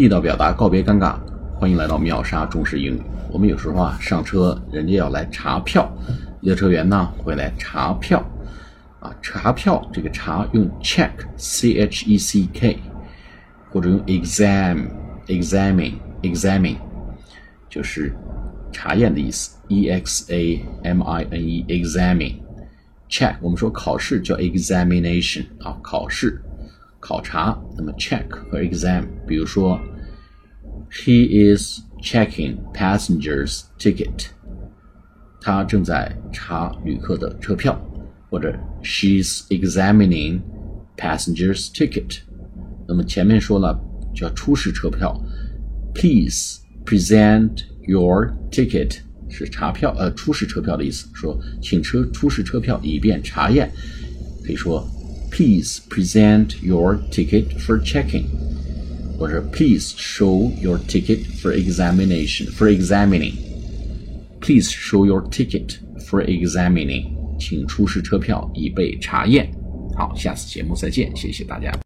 地道表达，告别尴尬。欢迎来到秒杀中式英语。我们有时候啊，上车人家要来查票，列车员呢会来查票啊，查票这个查用 check，c h e c k，或者用 exam，examine，examine，就是查验的意思，e x a m i n e，examine。check 我们说考试叫 examination 啊，考试考察。那么 check 和 exam，比如说。He is checking passengers' ticket. 他正在查旅客的车票，或者 She's examining passengers' ticket. 那么前面说了叫出示车票，Please present your ticket 是查票呃出示车票的意思，说请车出示车票以便查验，可以说 Please present your ticket for checking. 或者 Please show your ticket for examination for examining. Please show your ticket for examining. 请出示车票以备查验。好，下次节目再见，谢谢大家。